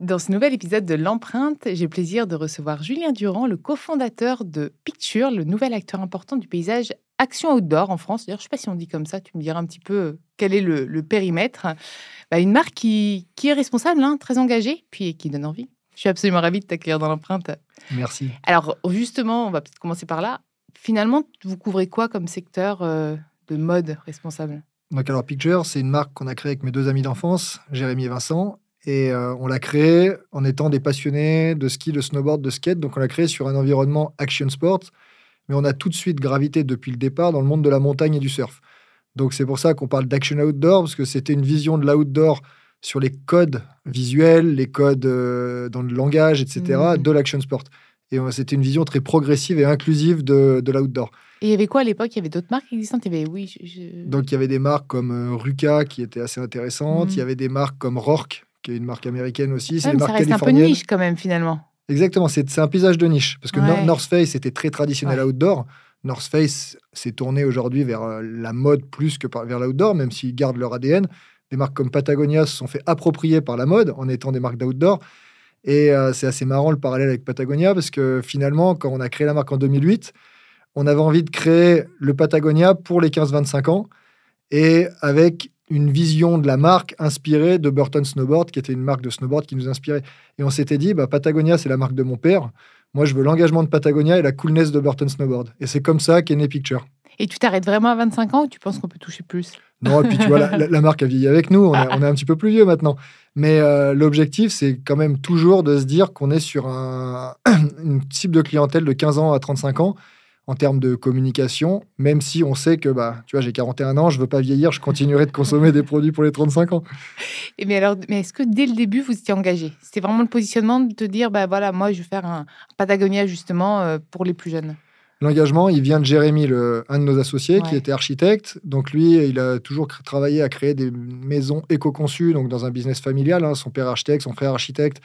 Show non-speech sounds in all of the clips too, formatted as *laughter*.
Dans ce nouvel épisode de L'Empreinte, j'ai le plaisir de recevoir Julien Durand, le cofondateur de Picture, le nouvel acteur important du paysage action outdoor en France. D'ailleurs, je ne sais pas si on dit comme ça, tu me diras un petit peu euh, quel est le, périmètre. Bah, une marque qui, est responsable, hein, très engagée, puis qui donne envie. Je suis absolument ravie de t'accueillir dans l'empreinte. Merci. Alors, justement, on va peut-être commencer par là. Finalement, vous couvrez quoi comme secteur euh, de mode responsable? Donc alors Picture, c'est une marque qu'on a créée avec mes deux amis d'enfance, Jérémy et Vincent, et euh, on l'a créé en étant des passionnés de ski, de snowboard, de skate. Donc on l'a créé sur un environnement action sport. Mais on a tout de suite gravité depuis le départ dans le monde de la montagne et du surf. Donc c'est pour ça qu'on parle d'action outdoor, parce que c'était une vision de l'outdoor sur les codes visuels, les codes euh, dans le langage, etc., mmh. de l'action sport. Et euh, c'était une vision très progressive et inclusive de, de l'outdoor. Et il y avait quoi à l'époque? Il y avait d'autres marques existantes? Il y avait, oui, Donc il y avait des marques comme Ruka qui étaient assez intéressantes. Mmh. Il y avait des marques comme Rourke qui est une marque américaine aussi. C'est une marque ça reste un peu niche quand même finalement. Exactement, c'est un paysage de niche. Parce que North Face était très traditionnel outdoor. North Face s'est tourné aujourd'hui vers euh, la mode plus que vers l'outdoor, même s'ils gardent leur ADN. Des marques comme Patagonia se sont fait approprier par la mode en étant des marques d'outdoor. Et euh, c'est assez marrant le parallèle avec Patagonia parce que finalement, quand on a créé la marque en 2008, on avait envie de créer le Patagonia pour les 15-25 ans et avec une vision de la marque inspirée de Burton Snowboard, qui était une marque de snowboard qui nous inspirait. Et on s'était dit, bah, Patagonia, c'est la marque de mon père. Moi, je veux l'engagement de Patagonia et la coolness de Burton Snowboard. Et c'est comme ça qu'est né Picture. Et tu t'arrêtes vraiment à 25 ans ou tu penses qu'on peut toucher plus? Non, et puis tu vois, la, marque a vieilli avec nous. On, est, on est un petit peu plus vieux maintenant. Mais euh, l'objectif, c'est quand même toujours de se dire qu'on est sur un, *clears throat* une cible de clientèle de 15 ans à 35 ans en termes de communication, même si on sait que, bah, tu vois, j'ai 41 ans, je veux pas vieillir, je continuerai de consommer des produits pour les 35 ans. Et mais alors, mais est-ce que dès le début, vous étiez engagé? C'était vraiment le positionnement de te dire, bah voilà, moi, je vais faire un Patagonia justement euh, pour les plus jeunes? L'engagement, il vient de Jérémy, le, un de nos associés, qui était architecte. Donc lui, il a toujours travaillé à créer des maisons éco-conçues, donc dans un business familial. Hein. son père architecte, son frère architecte.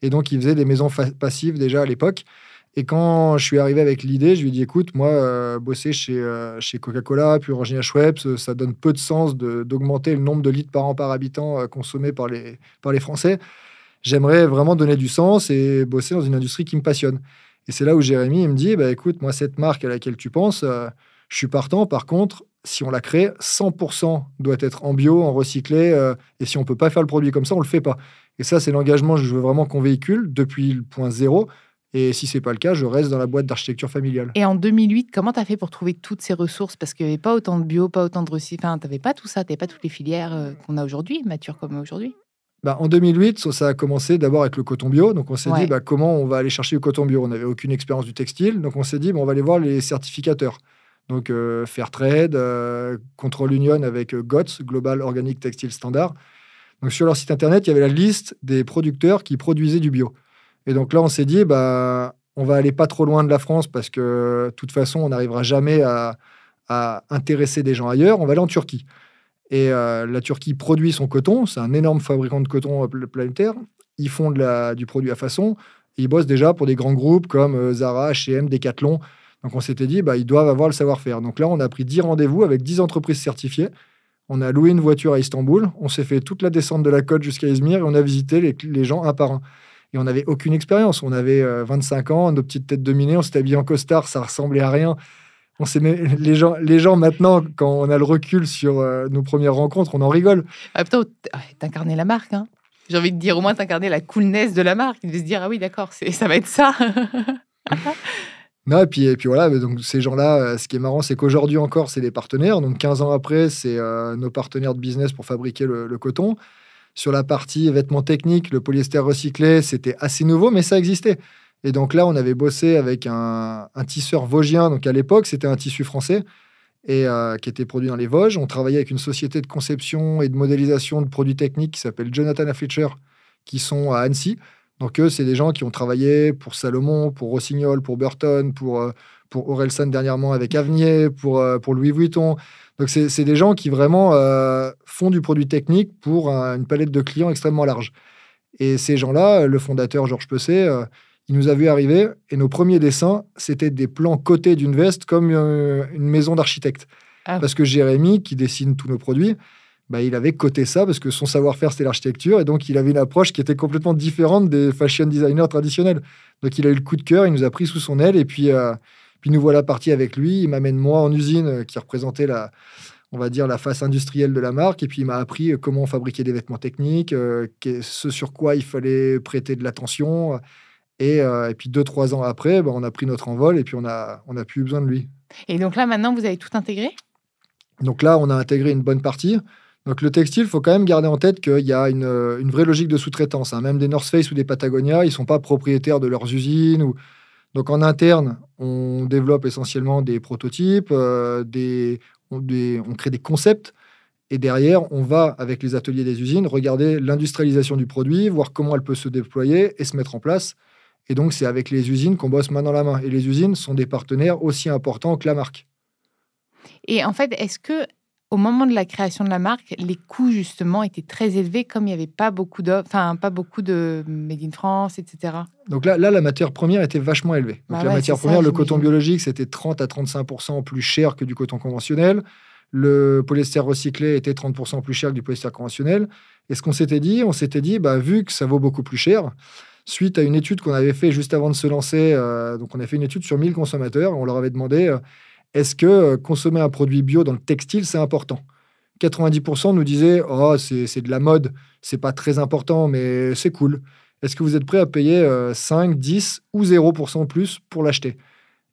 Et donc, il faisait des maisons passives déjà à l'époque. Et quand je suis arrivé avec l'idée, je lui ai dit écoute, moi, euh, bosser chez, euh, chez Coca-Cola, puis Orangina Schweppes, ça donne peu de sens d'augmenter le nombre de litres par an par habitant euh, consommés par les, par les Français. J'aimerais vraiment donner du sens et bosser dans une industrie qui me passionne. Et c'est là où Jérémy me dit bah, écoute, moi, cette marque à laquelle tu penses, je suis partant. Par contre, si on la crée, 100% doit être en bio, en recyclé. et si on peut pas faire le produit comme ça, on le fait pas. Et ça, c'est l'engagement que je veux vraiment qu'on véhicule depuis le point zéro. Et si c'est pas le cas, je reste dans la boîte d'architecture familiale. Et en 2008, comment tu as fait pour trouver toutes ces ressources? Parce qu'il n'y avait pas autant de bio, pas autant de recyclage. Enfin, tu n'avais pas tout ça, tu n'avais pas toutes les filières euh, qu'on a aujourd'hui, matures comme aujourd'hui. Bah, en 2008, ça a commencé d'abord avec le coton bio. Donc, on s'est dit bah, comment on va aller chercher le coton bio? On n'avait aucune expérience du textile. Donc, on s'est dit bah, on va aller voir les certificateurs. Donc, euh, Fairtrade, euh, Control Union avec GOTS, Global Organic Textile Standard. Donc, sur leur site internet, il y avait la liste des producteurs qui produisaient du bio. Et donc là, on s'est dit, bah, on va aller pas trop loin de la France parce que de toute façon, on n'arrivera jamais à, intéresser des gens ailleurs. On va aller en Turquie. Et euh, la Turquie produit son coton. C'est un énorme fabricant de coton euh, planétaire. Ils font du produit à façon. ils bossent déjà pour des grands groupes comme euh, Zara, H&M, Decathlon. Donc on s'était dit, bah, ils doivent avoir le savoir-faire. Donc là, on a pris 10 rendez-vous avec 10 entreprises certifiées. On a loué une voiture à Istanbul. On s'est fait toute la descente de la côte jusqu'à Izmir et on a visité les gens un par un et on n'avait aucune expérience. On avait 25 euh, ans, nos petites têtes dominées, on s'était habillé en costard, ça ressemblait à rien. On les gens, les gens maintenant, quand on a le recul sur euh, nos premières rencontres, on en rigole. Ah, putain, t'incarnais la marque, hein. J'ai envie de dire, au moins, t'incarnais la coolness de la marque. Il devait se dire, ah oui, d'accord, ça va être ça. *laughs* non, et puis, et puis voilà, donc ces gens-là, euh, ce qui est marrant, c'est qu'aujourd'hui encore, c'est des partenaires. Donc 15 ans après, c'est nos partenaires de business pour fabriquer le coton. Sur la partie vêtements techniques, le polyester recyclé, c'était assez nouveau, mais ça existait. Et donc là, on avait bossé avec un, tisseur vosgien. Donc à l'époque, c'était un tissu français et euh, qui était produit dans les Vosges. On travaillait avec une société de conception et de modélisation de produits techniques qui s'appelle Jonathan Fletcher, qui sont à Annecy. Donc eux, c'est des gens qui ont travaillé pour Salomon, pour Rossignol, pour Burton, pour, euh, pour Orelsan dernièrement avec Avenier, pour, euh, pour Louis Vuitton. Donc c'est des gens qui vraiment euh, font du produit technique pour une palette de clients extrêmement large. Et ces gens-là, le fondateur Georges Pesset, il nous a vu arriver et nos premiers dessins, c'était des plans cotés d'une veste comme une maison d'architecte. Ah. Parce que Jérémy, qui dessine tous nos produits, bah, il avait coté ça parce que son savoir-faire, c'était l'architecture. Et donc, il avait une approche qui était complètement différente des fashion designers traditionnels. Donc, il a eu le coup de cœur, il nous a pris sous son aile. Et puis, euh, puis nous voilà partis avec lui. Il m'amène moi en usine euh, qui représentait la, on va dire, la face industrielle de la marque. Et puis, il m'a appris euh, comment fabriquer des vêtements techniques, ce sur quoi il fallait prêter de l'attention. Et, et, puis, deux, trois ans après, bah, on a pris notre envol et puis on n'a on a plus eu besoin de lui. Et donc là, maintenant, vous avez tout intégré? Donc là, on a intégré une bonne partie. Donc le textile, il faut quand même garder en tête qu'il y a une, une, vraie logique de sous-traitance. Hein. Même des North Face ou des Patagonia, ils ne sont pas propriétaires de leurs usines. Ou... Donc en interne, on développe essentiellement des prototypes, euh, on, on, crée des concepts. Et derrière, on va, avec les ateliers des usines, regarder l'industrialisation du produit, voir comment elle peut se déployer et se mettre en place. Et donc, c'est avec les usines qu'on bosse main dans la main. Et les usines sont des partenaires aussi importants que la marque. Et en fait, est-ce que au moment de la création de la marque, les coûts justement étaient très élevés, comme il n'y avait pas beaucoup de, enfin pas beaucoup de made in France, etc. Donc là, là, la matière première était vachement élevée. Donc bah la matière première, le coton biologique, c'était 30 à 35% plus cher que du coton conventionnel. Le polyester recyclé était 30% plus cher que du polyester conventionnel. Et ce qu'on s'était dit, on s'était dit, bah, vu que ça vaut beaucoup plus cher, suite à une étude qu'on avait fait juste avant de se lancer, euh, donc on a fait une étude sur 1000 consommateurs, on leur avait demandé euh, est-ce que euh, consommer un produit bio dans le textile, c'est important? 90% nous disaient Oh, c'est de la mode, c'est pas très important, mais c'est cool. Est-ce que vous êtes prêt à payer 5, euh, 10 ou 0% plus pour l'acheter?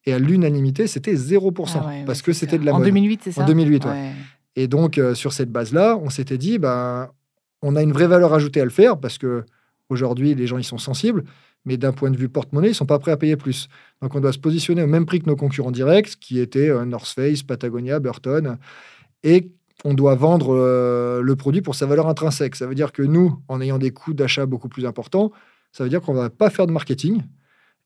Et à l'unanimité, c'était 0%, ah parce que c'était de la mode. En 2008, c'est ça? En 2008, ouais. Et donc, euh, sur cette base-là, on s'était dit ben, on a une vraie valeur ajoutée à le faire, parce que aujourd'hui, les gens ils sont sensibles mais d'un point de vue porte-monnaie, ils ne sont pas prêts à payer plus. Donc on doit se positionner au même prix que nos concurrents directs, qui étaient euh, North Face, Patagonia, Burton, et on doit vendre euh, le produit pour sa valeur intrinsèque. Ça veut dire que nous, en ayant des coûts d'achat beaucoup plus importants, ça veut dire qu'on ne va pas faire de marketing,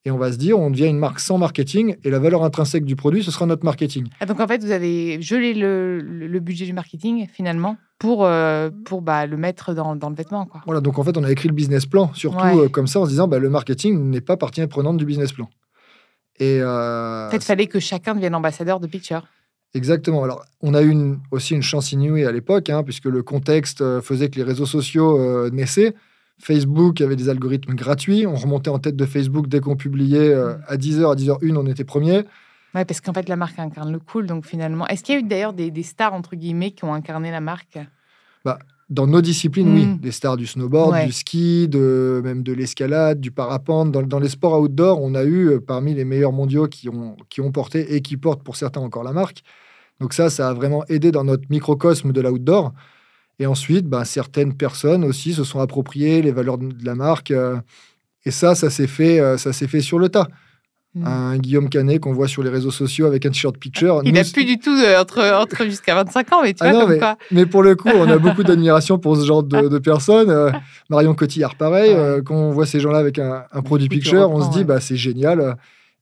et on va se dire, on devient une marque sans marketing et la valeur intrinsèque du produit, ce sera notre marketing. Ah, donc en fait, vous avez gelé le, le budget du marketing finalement pour, euh, pour bah, le mettre dans, dans, le vêtement. Quoi. Voilà, donc en fait, on a écrit le business plan, surtout euh, comme ça, en se disant, bah, le marketing n'est pas partie prenante du business plan. Et euh, peut-être fallait que chacun devienne ambassadeur de Picture. Exactement. Alors, on a eu aussi une chance inouïe à l'époque, hein, puisque le contexte faisait que les réseaux sociaux naissaient. Facebook avait des algorithmes gratuits. On remontait en tête de Facebook dès qu'on publiait mm. à 10h, à 10h01, on était premier. Oui, parce qu'en fait, la marque incarne le cool. Donc finalement, est-ce qu'il y a eu d'ailleurs des, des, stars, entre guillemets, qui ont incarné la marque? Bah, Dans nos disciplines, oui. Mm. Des stars du snowboard, du ski, de, même de l'escalade, du parapente. Dans, dans, les sports outdoor, on a eu euh, parmi les meilleurs mondiaux qui ont, qui ont porté et qui portent pour certains encore la marque. Donc ça, ça a vraiment aidé dans notre microcosme de l'outdoor. Et ensuite, bah, certaines personnes aussi se sont appropriées les valeurs de la marque. Euh, et ça, ça s'est fait, euh, ça s'est fait sur le tas. Hmm. Un Guillaume Canet qu'on voit sur les réseaux sociaux avec un t-shirt picture. Il n'a plus du tout euh, entre, entre jusqu'à 25 ans, mais tu ah vois, mais, quoi. mais pour le coup, on a beaucoup *laughs* d'admiration pour ce genre de, personnes. Marion Cotillard, pareil. quand on voit ces gens-là avec un, produit picture, on se dit, bah, c'est génial.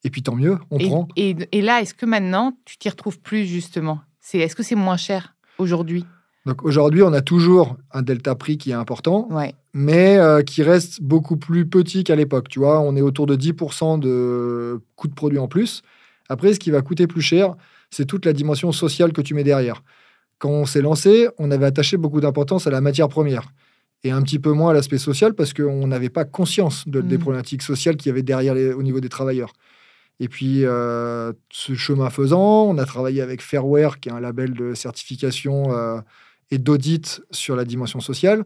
Et puis tant mieux, on prend. Et, et là, est-ce que maintenant, tu t'y retrouves plus justement? Est-ce que c'est moins cher aujourd'hui? Donc aujourd'hui, on a toujours un delta prix qui est important, mais euh, qui reste beaucoup plus petit qu'à l'époque. Tu vois, on est autour de 10% de coût de produit en plus. Après, ce qui va coûter plus cher, c'est toute la dimension sociale que tu mets derrière. Quand on s'est lancé, on avait attaché beaucoup d'importance à la matière première et un petit peu moins à l'aspect social parce qu'on n'avait pas conscience de, des mmh. problématiques sociales qu'il y avait derrière au niveau des travailleurs. Et puis, euh, ce chemin faisant, on a travaillé avec Fairware, qui est un label de certification euh, et d'audit sur la dimension sociale.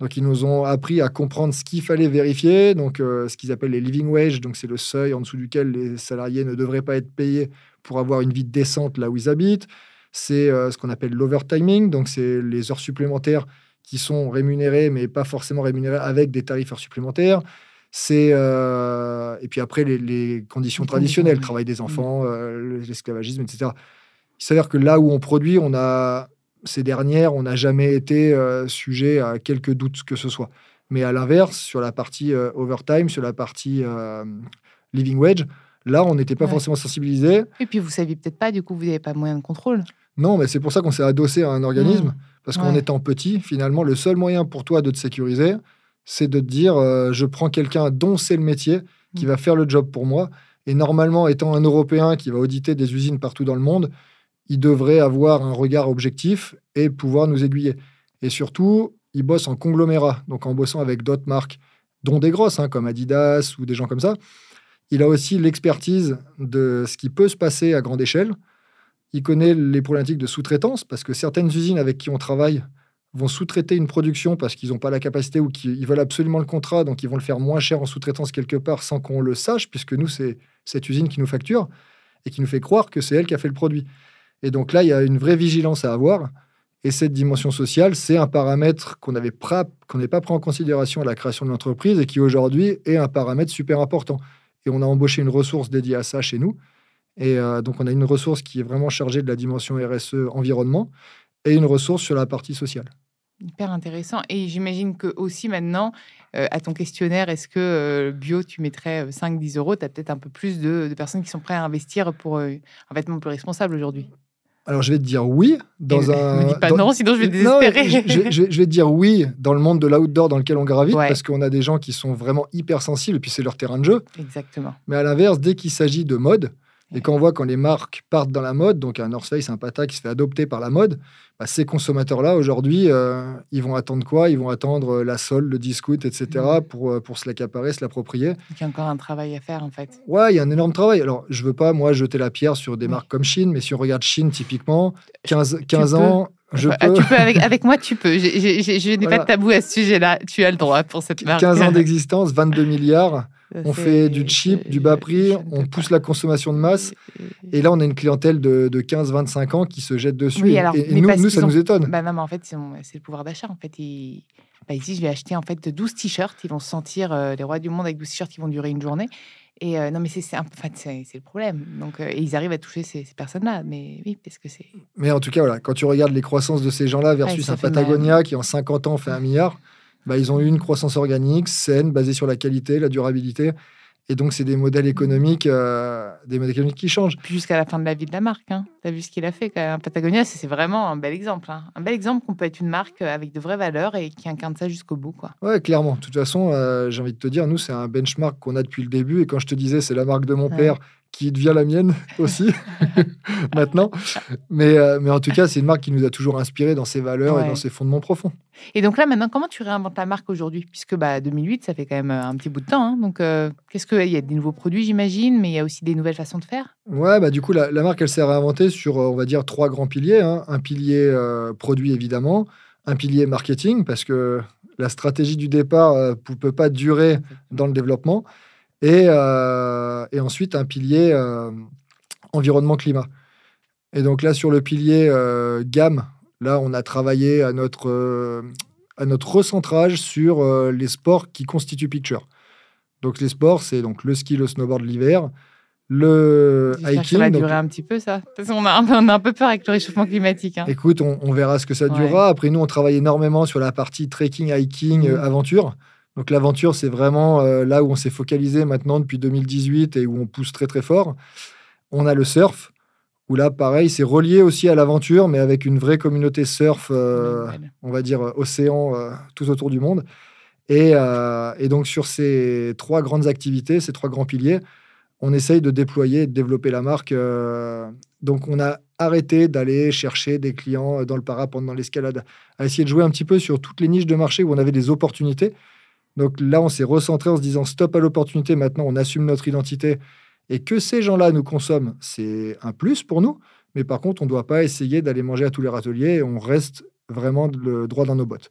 Donc, ils nous ont appris à comprendre ce qu'il fallait vérifier, donc euh, ce qu'ils appellent les living wage, donc c'est le seuil en dessous duquel les salariés ne devraient pas être payés pour avoir une vie décente là où ils habitent. C'est euh, ce qu'on appelle l'overtiming, donc c'est les heures supplémentaires qui sont rémunérées, mais pas forcément rémunérées avec des tarifs heures supplémentaires. C'est euh, et puis après les, conditions traditionnelles, le travail des enfants, l'esclavagisme, etc. Il s'avère que là où on produit, on a ces dernières, on n'a jamais été euh, sujet à quelques doutes que ce soit. Mais à l'inverse, sur la partie overtime, sur la partie living wage, là, on n'était pas forcément sensibilisé. Et puis, vous saviez peut-être pas, du coup, vous n'avez pas moyen de contrôle. Non, mais c'est pour ça qu'on s'est adossé à un organisme. Mmh. Parce qu'en étant petit, finalement, le seul moyen pour toi de te sécuriser, c'est de te dire je prends quelqu'un dont c'est le métier, qui mmh. va faire le job pour moi. Et normalement, étant un Européen qui va auditer des usines partout dans le monde, il devrait avoir un regard objectif et pouvoir nous aiguiller. Et surtout, il bosse en conglomérat, donc en bossant avec d'autres marques, dont des grosses, hein, comme Adidas ou des gens comme ça. Il a aussi l'expertise de ce qui peut se passer à grande échelle. Il connaît les problématiques de sous-traitance, parce que certaines usines avec qui on travaille vont sous-traiter une production parce qu'ils n'ont pas la capacité ou qu'ils veulent absolument le contrat, donc ils vont le faire moins cher en sous-traitance quelque part sans qu'on le sache, puisque nous, c'est cette usine qui nous facture et qui nous fait croire que c'est elle qui a fait le produit. Et donc là, il y a une vraie vigilance à avoir. Et cette dimension sociale, c'est un paramètre qu'on n'avait pas pris en considération à la création de l'entreprise et qui aujourd'hui est un paramètre super important. Et on a embauché une ressource dédiée à ça chez nous. Et euh, donc on a une ressource qui est vraiment chargée de la dimension RSE environnement et une ressource sur la partie sociale. Hyper intéressant. Et j'imagine que aussi maintenant, euh, à ton questionnaire, est-ce que euh, bio, tu mettrais 5-10 euros? Tu as peut-être un peu plus de, personnes qui sont prêtes à investir pour un vêtement plus responsable aujourd'hui alors, je vais te dire oui. Dans un, *laughs* me dis pas non, sinon je vais désespérer. je, vais te dire oui dans le monde de l'outdoor dans lequel on gravite, parce qu'on a des gens qui sont vraiment hyper sensibles, et puis c'est leur terrain de jeu. Exactement. Mais à l'inverse, dès qu'il s'agit de mode, et quand on voit quand les marques partent dans la mode, donc un North Face, un Pata qui se fait adopter par la mode, bah, ces consommateurs-là, aujourd'hui, euh, ils vont attendre quoi? Ils vont attendre euh, la solde, le discount, etc. Mm. pour, euh, pour se l'accaparer, se l'approprier. Il y a encore un travail à faire, en fait. Ouais, il y a un énorme travail. Alors, je veux pas, moi, jeter la pierre sur des marques comme Chine, mais si on regarde Chine, typiquement, 15, 15 ans... Je peux... Tu peux avec, avec moi, tu peux. Je n'ai pas de tabou à ce sujet-là. Tu as le droit pour cette marque. 15 ans *laughs* d'existence, 22 milliards. On fait du cheap, du bas prix, on pousse la consommation de masse. Et là, on a une clientèle de, 15-25 ans qui se jette dessus. et, nous, ça nous étonne. Bah non, mais en fait, c'est le pouvoir d'achat. En fait, bah, ici, je vais acheter en fait 12 t-shirts. Ils vont se sentir euh, les rois du monde avec 12 t-shirts qui vont durer une journée. Et euh, non, mais c'est en fait, c'est le problème. Donc, euh, et ils arrivent à toucher ces, personnes-là. Mais oui, parce que c'est. Mais en tout cas, voilà, quand tu regardes les croissances de ces gens-là versus un Patagonia qui en 50 ans fait un milliard, bah, ils ont eu une croissance organique saine, basée sur la qualité, la durabilité. Et donc, c'est des modèles économiques, euh, des modèles économiques qui changent. jusqu'à la fin de la vie de la marque. Hein. Tu as vu ce qu'il a fait Patagonia, c'est vraiment un bel exemple. Hein. Un bel exemple qu'on peut être une marque avec de vraies valeurs et qui incarne ça jusqu'au bout. Quoi. Ouais, clairement. De toute façon, euh, j'ai envie de te dire, nous, c'est un benchmark qu'on a depuis le début. Et quand je te disais, c'est la marque de mon père qui devient la mienne *laughs* aussi *laughs* maintenant. Mais, euh, mais en tout cas, c'est une marque qui nous a toujours inspiré dans ses valeurs et dans ses fondements profonds. Et donc là, maintenant, comment tu réinventes la marque aujourd'hui? Puisque bah, 2008, ça fait quand même euh, un petit bout de temps. Hein. donc, euh, qu'est-ce qu'il y a des nouveaux produits, j'imagine, mais il y a aussi des nouvelles façons de faire? Ouais, bah, du coup, la, marque, elle s'est réinventée sur, on va dire, trois grands piliers. Hein. Un pilier produit, évidemment. Un pilier marketing, parce que la stratégie du départ ne peut pas durer dans le développement. Euh, et, ensuite un pilier euh, environnement-climat. Et donc là, sur le pilier euh, gamme, là, on a travaillé à notre, à notre recentrage sur les sports qui constituent Picture. Donc les sports, c'est donc le ski, le snowboard l'hiver, le hiking. Ça va durer un petit peu, ça. Parce qu'on a, on a un peu peur avec le réchauffement climatique. Hein. Écoute, on, verra ce que ça durera. Après, nous, on travaille énormément sur la partie trekking, hiking, mmh. aventure. Donc l'aventure, c'est vraiment euh, là où on s'est focalisé maintenant depuis 2018 et où on pousse très très fort. On a le surf, où là, pareil, c'est relié aussi à l'aventure, mais avec une vraie communauté surf, euh, on va dire euh, océan, tout autour du monde. Et, et, donc sur ces trois grandes activités, ces trois grands piliers, on essaye de déployer et de développer la marque. donc on a arrêté d'aller chercher des clients dans le parapente, dans l'escalade, à essayer de jouer un petit peu sur toutes les niches de marché où on avait des opportunités. Donc là, on s'est recentré en se disant stop à l'opportunité, maintenant on assume notre identité. Et que ces gens-là nous consomment, c'est un plus pour nous. Mais par contre, on ne doit pas essayer d'aller manger à tous les râteliers et on reste vraiment le droit dans nos bottes.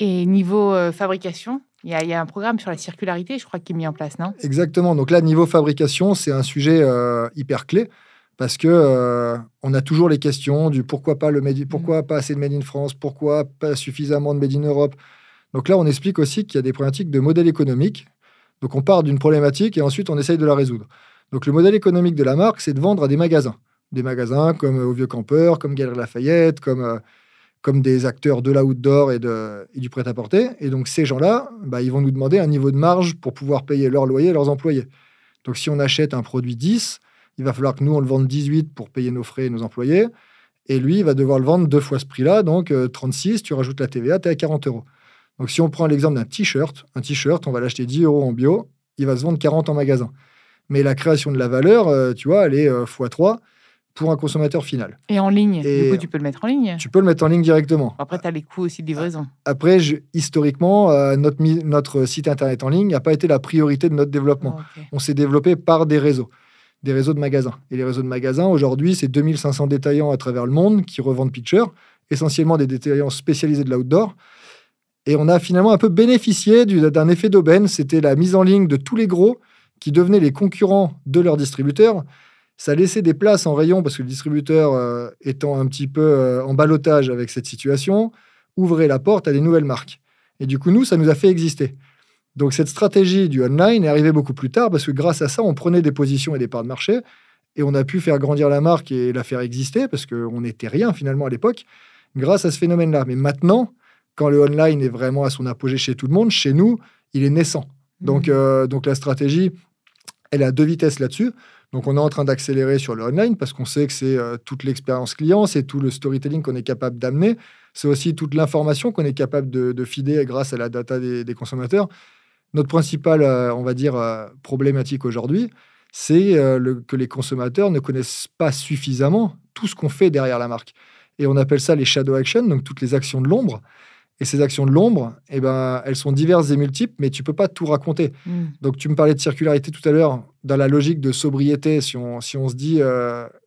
Et niveau euh, fabrication, il y, a un programme sur la circularité, je crois, qui est mis en place, non? Exactement. Donc là, niveau fabrication, c'est un sujet euh, hyper clé parce que euh, on a toujours les questions du pourquoi pas le made, pourquoi mmh. pas assez de made in France, pourquoi pas suffisamment de made in Europe. Donc là, on explique aussi qu'il y a des problématiques de modèle économique. Donc on part d'une problématique et ensuite on essaye de la résoudre. Donc le modèle économique de la marque, c'est de vendre à des magasins. Des magasins comme euh, au Vieux Campeur, comme Galerie Lafayette, comme, euh, comme des acteurs de l'outdoor et, et du prêt-à-porter. Et donc, ces gens-là, bah, ils vont nous demander un niveau de marge pour pouvoir payer leur loyer et leurs employés. Donc, si on achète un produit 10, il va falloir que nous, on le vende 18 pour payer nos frais et nos employés. Et lui, il va devoir le vendre deux fois ce prix-là. Donc, 36, euh, tu rajoutes la TVA, tu es à 40 euros. Donc, si on prend l'exemple d'un t-shirt, un t-shirt, on va l'acheter 10 euros en bio, il va se vendre 40 en magasin. Mais la création de la valeur, euh, tu vois, elle est x3 euh, pour un consommateur final. Et en ligne Du coup, tu peux le mettre en ligne Tu peux le mettre en ligne directement. Après, tu as les coûts aussi de livraison. Après, historiquement, notre, notre site internet en ligne n'a pas été la priorité de notre développement. Oh, on s'est développé par des réseaux des réseaux de magasins. Et les réseaux de magasins, aujourd'hui, c'est 2500 détaillants à travers le monde qui revendent Picture, essentiellement des détaillants spécialisés de l'outdoor. Et on a finalement un peu bénéficié d'un effet d'aubaine. C'était la mise en ligne de tous les gros qui devenaient les concurrents de leurs distributeurs. Ça laissait des places en rayon parce que le distributeur, euh, étant un petit peu euh, en balotage avec cette situation, ouvrait la porte à des nouvelles marques. Et du coup, nous, ça nous a fait exister. Donc cette stratégie du online est arrivée beaucoup plus tard parce que grâce à ça, on prenait des positions et des parts de marché et on a pu faire grandir la marque et la faire exister parce qu'on n'était rien finalement à l'époque grâce à ce phénomène-là. Mais maintenant, quand le online est vraiment à son apogée chez tout le monde, chez nous, il est naissant. Donc, mmh. euh, donc la stratégie, elle a deux vitesses là-dessus. Donc on est en train d'accélérer sur le online parce qu'on sait que c'est euh, toute l'expérience client, c'est tout le storytelling qu'on est capable d'amener, c'est aussi toute l'information qu'on est capable de, de fider grâce à la data des consommateurs. Notre principale, euh, on va dire, euh, problématique aujourd'hui, c'est que les consommateurs ne connaissent pas suffisamment tout ce qu'on fait derrière la marque. Et on appelle ça les shadow actions, donc toutes les actions de l'ombre. Et ces actions de l'ombre, eh ben, elles sont diverses et multiples, mais tu peux pas tout raconter. Mm. Donc, tu me parlais de circularité tout à l'heure, dans la logique de sobriété, si on, si on se dit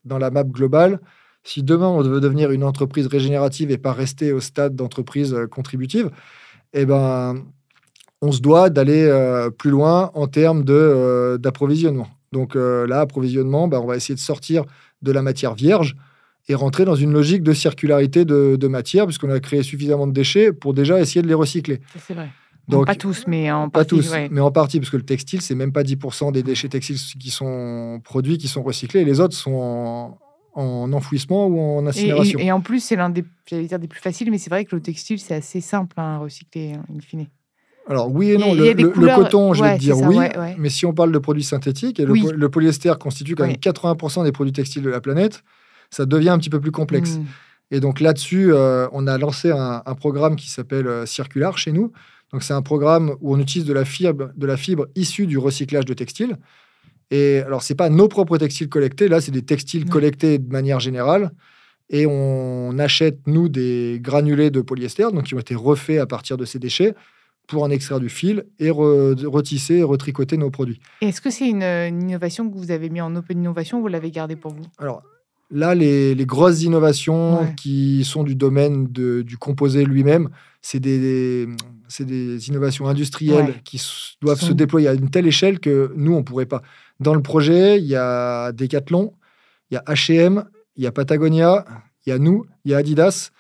dans la map globale, si demain on veut devenir une entreprise régénérative et pas rester au stade d'entreprise contributive, eh ben, on se doit d'aller euh, plus loin en termes euh, d'approvisionnement. Donc euh, là, approvisionnement, bah, on va essayer de sortir de la matière vierge et rentrer dans une logique de circularité de, matière, puisqu'on a créé suffisamment de déchets pour déjà essayer de les recycler. C'est vrai. Donc, pas tous, mais en partie. Pas tous, mais en partie, parce que le textile, c'est même pas 10% des déchets textiles qui sont produits, qui sont recyclés, et les autres sont en, enfouissement ou en incinération. Et, en plus, c'est l'un des, dire, des plus faciles, mais c'est vrai que le textile, c'est assez simple hein, à recycler, in fine. Alors oui et non. Le, coton, je vais te dire oui, mais si on parle de produits synthétiques, et le, polyester constitue quand même 80% des produits textiles de la planète, ça devient un petit peu plus complexe. Hmm. Et donc là-dessus, euh, on a lancé un, programme qui s'appelle euh, Circular chez nous. Donc c'est un programme où on utilise de la fibre, de la fibre issue du recyclage de textiles. Et alors c'est pas nos propres textiles collectés, là c'est des textiles collectés de manière générale. Et on achète nous des granulés de polyester, donc qui ont été refaits à partir de ces déchets pour en extraire du fil et retisser et retricoter nos produits. Est-ce que c'est une, innovation que vous avez mis en open innovation ou vous l'avez gardée pour vous? Alors là, les, grosses innovations qui sont du domaine du composé lui-même, c'est des, des, innovations industrielles qui doivent se déployer à une telle échelle que nous, on ne pourrait pas. Dans le projet, il y a Decathlon, il y a H&M, il y a Patagonia, il y a nous, il y a Adidas.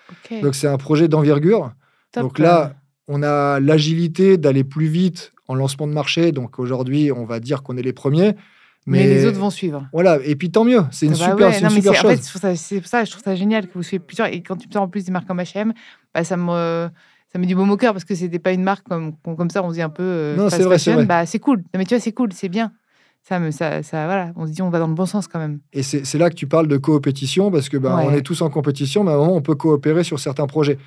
Donc c'est un projet d'envergure. Donc là, on a l'agilité d'aller plus vite en lancement de marché. Donc aujourd'hui, on va dire qu'on est les premiers. Mais, les autres vont suivre. Voilà, et puis tant mieux, c'est une super, une super chose. En fait, c'est pour ça, je trouve ça génial que vous suivez plusieurs. Et quand tu me en plus des marques comme H&M, bah, ça me ça met du baume au cœur parce que c'était pas une marque comme, comme ça, on se dit un peu. Euh, non, c'est vrai, c'est vrai. Bah, c'est cool. mais tu vois, c'est cool, c'est bien ça, me, ça, ça, voilà, on se dit on va dans le bon sens quand même. Et c'est là que tu parles de coopétition parce que ben, on est tous en compétition, mais à un moment on peut coopérer sur certains projets.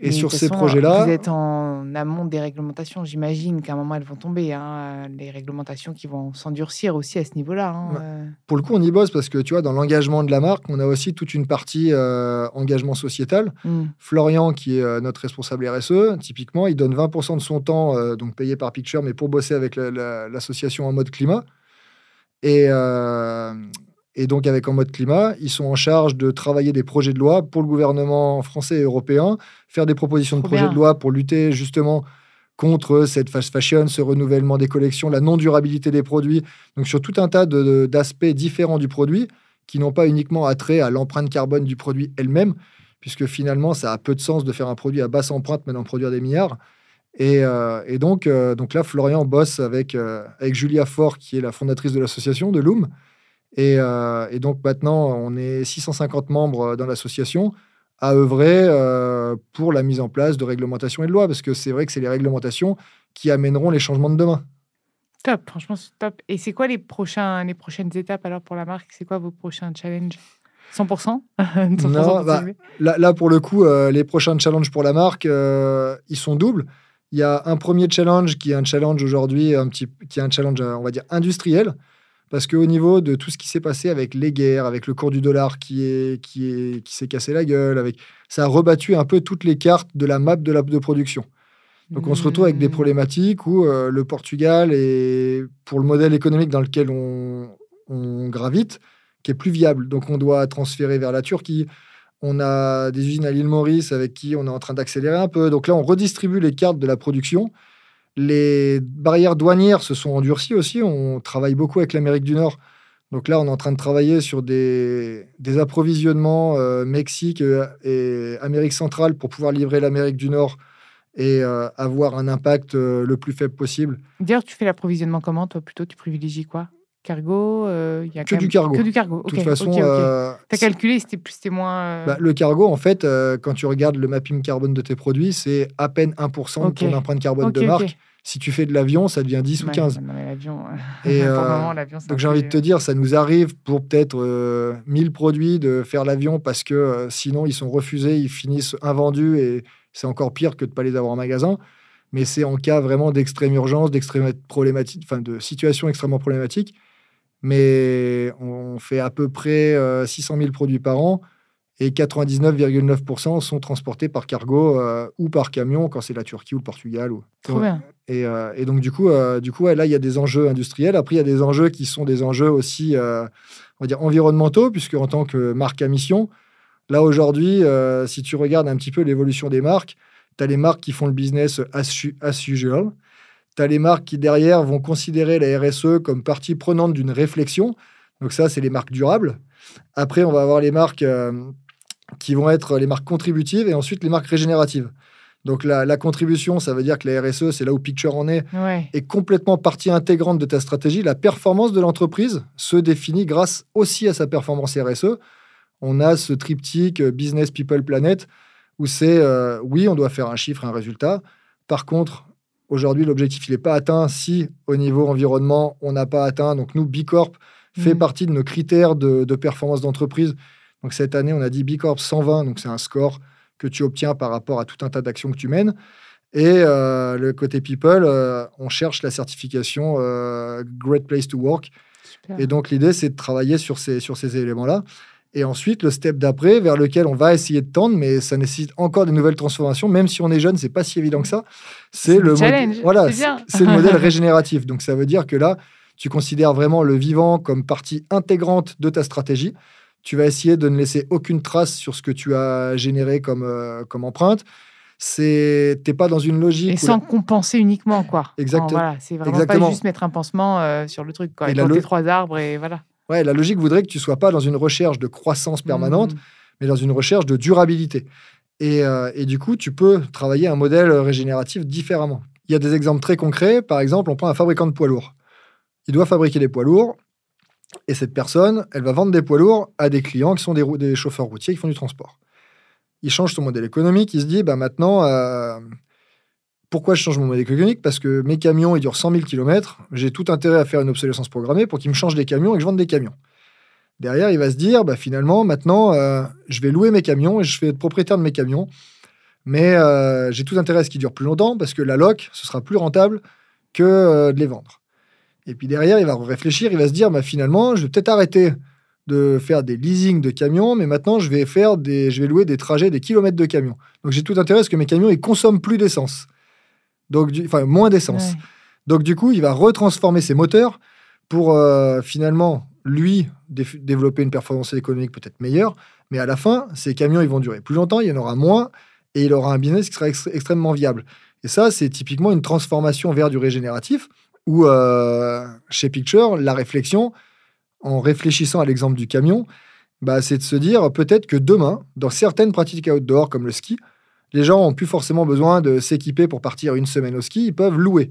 Et, sur ces projets-là, vous êtes en amont des réglementations. J'imagine qu'à un moment elles vont tomber, hein, les réglementations qui vont s'endurcir aussi à ce niveau-là. Hein, euh. Pour le coup, on y bosse parce que tu vois, dans l'engagement de la marque, on a aussi toute une partie euh, engagement sociétal. Mmh. Florian, qui est euh, notre responsable RSE, typiquement, il donne 20% de son temps, donc payé par Picture, mais pour bosser avec l'association en mode climat. Euh, et, donc, avec En mode climat, ils sont en charge de travailler des projets de loi pour le gouvernement français et européen, faire des propositions de projets de loi pour lutter justement contre cette fast fashion, ce renouvellement des collections, la non-durabilité des produits. Donc, sur tout un tas d'aspects différents du produit qui n'ont pas uniquement attrait à l'empreinte carbone du produit elle-même, puisque finalement, ça a peu de sens de faire un produit à basse empreinte, mais d'en produire des milliards. Euh, et, donc, euh, donc là, Florian bosse avec, euh, avec Julia Faure, qui est la fondatrice de l'association de Loom. Et, donc maintenant, on est 650 membres dans l'association, à œuvrer pour la mise en place de réglementations et de lois, parce que c'est vrai que c'est les réglementations qui amèneront les changements de demain. Top, franchement, c'est top. Et c'est quoi les, prochains, les prochaines étapes alors pour la marque? C'est quoi vos prochains challenges? 100%, *laughs* non, bah, là, là, pour le coup, euh, les prochains challenges pour la marque, euh, ils sont doubles. Il y a un premier challenge qui est un challenge aujourd'hui, un petit, qui est un challenge, on va dire, industriel. Parce qu'au niveau de tout ce qui s'est passé avec les guerres, avec le cours du dollar qui est qui est qui s'est cassé la gueule, avec ça a rebattu un peu toutes les cartes de la map de la de production. Donc on se retrouve avec des mmh. problématiques où euh, le Portugal est pour le modèle économique dans lequel on, on gravite, qui est plus viable. Donc on doit transférer vers la Turquie. On a des usines à l'île Maurice avec qui on est en train d'accélérer un peu. Donc là, on redistribue les cartes de la production. Les barrières douanières se sont endurcies aussi. On travaille beaucoup avec l'Amérique du Nord. Donc là, on est en train de travailler sur des, approvisionnements euh, Mexique euh, et Amérique centrale pour pouvoir livrer l'Amérique du Nord et euh, avoir un impact le plus faible possible. D'ailleurs, tu fais l'approvisionnement comment, toi? Plutôt, tu privilégies quoi? Cargo euh, y a que, du cargo. que du cargo. De toute façon, euh, tu as calculé, c'était moins. Euh, bah, le cargo, en fait, quand tu regardes le mapping carbone de tes produits, c'est à peine 1% de ton empreinte carbone de marque. Si tu fais de l'avion, ça devient 10 ou 15. Et *laughs* donc j'ai envie de te dire, ça nous arrive pour peut-être 1000 produits de faire l'avion parce que sinon ils sont refusés, ils finissent invendus et c'est encore pire que de ne pas les avoir en magasin mais c'est en cas vraiment d'extrême urgence, d'extrême problématique, enfin de situation extrêmement problématique mais on fait à peu près 600 euh, 000 produits par an et 99,9% sont transportés par cargo euh, ou par camion quand c'est la Turquie ou le Portugal. Ou... Trop bien. Et, euh, et, donc, du coup, du coup là, il y a des enjeux industriels. Après, il y a des enjeux qui sont des enjeux aussi, on va dire, environnementaux, puisque en tant que marque à mission, là, aujourd'hui, si tu regardes un petit peu l'évolution des marques, tu as les marques qui font le business as, as usual, tu as les marques qui, derrière, vont considérer la RSE comme partie prenante d'une réflexion. Donc ça, c'est les marques durables. Après, on va avoir les marques euh, qui vont être les marques contributives et ensuite les marques régénératives. Donc la, contribution, ça veut dire que la RSE, c'est là où Picture en est, est complètement partie intégrante de ta stratégie. La performance de l'entreprise se définit grâce aussi à sa performance RSE. On a ce triptyque euh, business, people, planet, où c'est euh, oui, on doit faire un chiffre, un résultat. Par contre, Aujourd'hui, l'objectif, il n'est pas atteint si au niveau environnement, on n'a pas atteint. Donc nous, B Corp fait mmh. partie de nos critères de, performance d'entreprise. Donc cette année, on a dit B Corp 120, donc c'est un score que tu obtiens par rapport à tout un tas d'actions que tu mènes. Et euh, le côté people, euh, on cherche la certification euh, Great Place to Work. Et donc l'idée, c'est de travailler sur ces, sur ces éléments-là. Et ensuite, le step d'après, vers lequel on va essayer de tendre, mais ça nécessite encore des nouvelles transformations. Même si on est jeune, c'est pas si évident que ça. C'est le, challenge. Voilà, c'est le modèle *laughs* régénératif. Donc ça veut dire que là, tu considères vraiment le vivant comme partie intégrante de ta stratégie. Tu vas essayer de ne laisser aucune trace sur ce que tu as généré comme, euh, comme empreinte. C'est t'es pas dans une logique. Et sans compenser uniquement, quoi. Exactement. voilà, c'est vraiment pas juste mettre un pansement euh, sur le truc, quoi. Et, et trois arbres et voilà. Ouais, la logique voudrait que tu sois pas dans une recherche de croissance permanente, mmh. mais dans une recherche de durabilité. Euh, et, du coup, tu peux travailler un modèle régénératif différemment. Il y a des exemples très concrets. Par exemple, on prend un fabricant de poids lourds. Il doit fabriquer des poids lourds. Et cette personne, elle va vendre des poids lourds à des clients qui sont des, des chauffeurs routiers qui font du transport. Il change son modèle économique. Il se dit, bah maintenant, euh, pourquoi je change mon modèle économique? Parce que mes camions, ils durent 100 000 km. J'ai tout intérêt à faire une obsolescence programmée pour qu'ils me changent des camions et que je vende des camions. Derrière, il va se dire, bah, finalement, maintenant, euh, je vais louer mes camions et je vais être propriétaire de mes camions. Mais euh, j'ai tout intérêt à ce qu'ils durent plus longtemps parce que la loc, ce sera plus rentable que euh, de les vendre. Et puis derrière, il va réfléchir, il va se dire, bah, finalement, je vais peut-être arrêter de faire des leasings de camions, mais maintenant, je vais, faire des, je vais louer des trajets, des kilomètres de camions. Donc j'ai tout intérêt à ce que mes camions, ils consomment plus d'essence donc enfin moins d'essence. Donc du coup, il va retransformer ses moteurs pour euh, finalement lui développer une performance économique peut-être meilleure, mais à la fin, ces camions ils vont durer plus longtemps, il y en aura moins et il aura un business qui sera extrêmement viable. Et ça, c'est typiquement une transformation vers du régénératif où euh, chez Picture, la réflexion, en réfléchissant à l'exemple du camion, bah, c'est de se dire peut-être que demain, dans certaines pratiques outdoor comme le ski, les gens n'ont plus forcément besoin de s'équiper pour partir une semaine au ski, ils peuvent louer.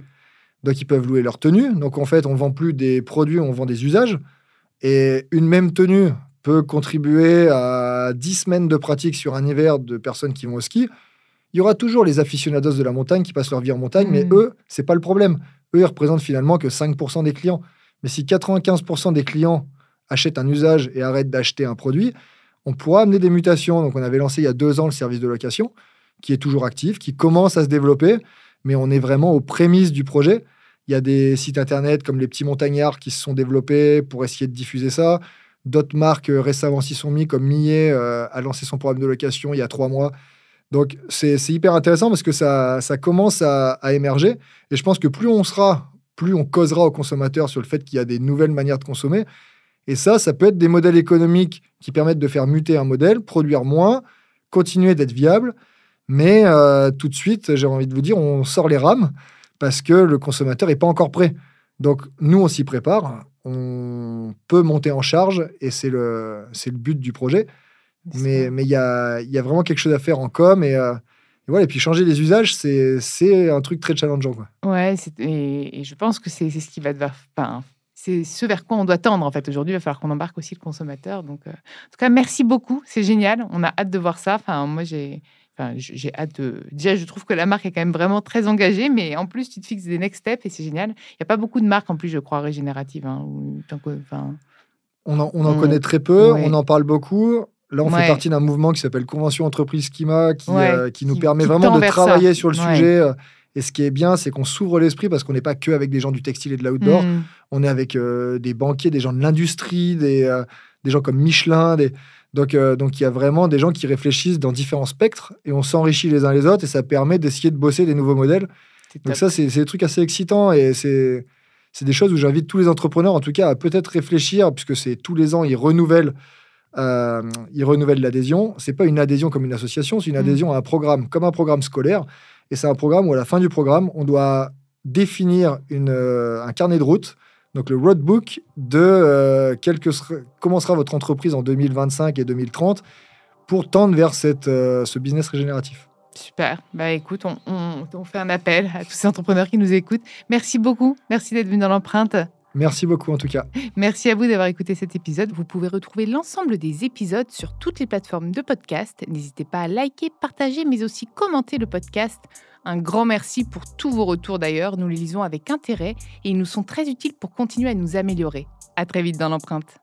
Donc ils peuvent louer leur tenue. Donc en fait, on ne vend plus des produits, on vend des usages. Et une même tenue peut contribuer à 10 semaines de pratique sur un hiver de personnes qui vont au ski, il y aura toujours les aficionados de la montagne qui passent leur vie en montagne, mais mmh. eux, c'est pas le problème. Eux, ils représentent finalement que 5% des clients. Mais si 95% des clients achètent un usage et arrêtent d'acheter un produit, on pourra amener des mutations. Donc, on avait lancé il y a deux ans le service de location, qui est toujours actif, qui commence à se développer, mais on est vraiment aux prémices du projet. Il y a des sites internet comme les petits montagnards qui se sont développés pour essayer de diffuser ça. D'autres marques euh, récemment s'y sont mis, comme Millet euh, a lancé son programme de location il y a trois mois. Donc c'est hyper intéressant parce que ça, ça commence à, émerger. Et je pense que plus on sera, plus on causera aux consommateurs sur le fait qu'il y a des nouvelles manières de consommer. Et ça, ça peut être des modèles économiques qui permettent de faire muter un modèle, produire moins, continuer d'être viable. Mais euh, tout de suite, j'ai envie de vous dire, on sort les rames parce que le consommateur n'est pas encore prêt. Donc nous, on s'y prépare on peut monter en charge et c'est le, c'est le but du projet. Mais il y, a, y a vraiment quelque chose à faire en com et, euh, et, voilà, et puis changer les usages, c'est, c'est un truc très challengeant. Quoi. Ouais, et, je pense que c'est, c'est ce qui va devoir. Enfin, c'est ce vers quoi on doit tendre en fait. Aujourd'hui, il va falloir qu'on embarque aussi le consommateur. Donc, euh, en tout cas, merci beaucoup. C'est génial. On a hâte de voir ça. Enfin, moi, j'ai j'ai hâte de. Déjà, je trouve que la marque est quand même vraiment très engagée, mais en plus, tu te fixes des next steps et c'est génial. Il n'y a pas beaucoup de marques en plus, je crois, régénératives. Hein, enfin... On en, on en connaît très peu, on en parle beaucoup. Là, on fait partie d'un mouvement qui s'appelle Convention Entreprise Schema, qui, euh, qui nous permet vraiment de travailler sur le sujet. Euh, et ce qui est bien, c'est qu'on s'ouvre l'esprit parce qu'on n'est pas que avec des gens du textile et de l'outdoor. Hmm. On est avec euh, des banquiers, des gens de l'industrie, des, des gens comme Michelin, des, donc, euh, donc il y a vraiment des gens qui réfléchissent dans différents spectres et on s'enrichit les uns les autres et ça permet d'essayer de bosser des nouveaux modèles. Donc ça, c'est des trucs assez excitants et c'est des choses où j'invite tous les entrepreneurs, en tout cas, à peut-être réfléchir, puisque c'est tous les ans, ils renouvellent, euh, ils renouvellent l'adhésion. C'est pas une adhésion comme une association, c'est une mmh. adhésion à un programme, comme un programme scolaire. Et c'est un programme où, à la fin du programme, on doit définir une, euh, un carnet de route donc le roadbook de euh, comment sera votre entreprise en 2025 et 2030 pour tendre vers cette, euh, ce business régénératif. Super. Bah écoute, on, on, fait un appel à tous ces entrepreneurs qui nous écoutent. Merci beaucoup. Merci d'être venu dans l'empreinte. Merci beaucoup en tout cas. Merci à vous d'avoir écouté cet épisode. Vous pouvez retrouver l'ensemble des épisodes sur toutes les plateformes de podcast. N'hésitez pas à liker, partager, mais aussi commenter le podcast. Un grand merci pour tous vos retours d'ailleurs. Nous les lisons avec intérêt et ils nous sont très utiles pour continuer à nous améliorer. À très vite dans l'empreinte.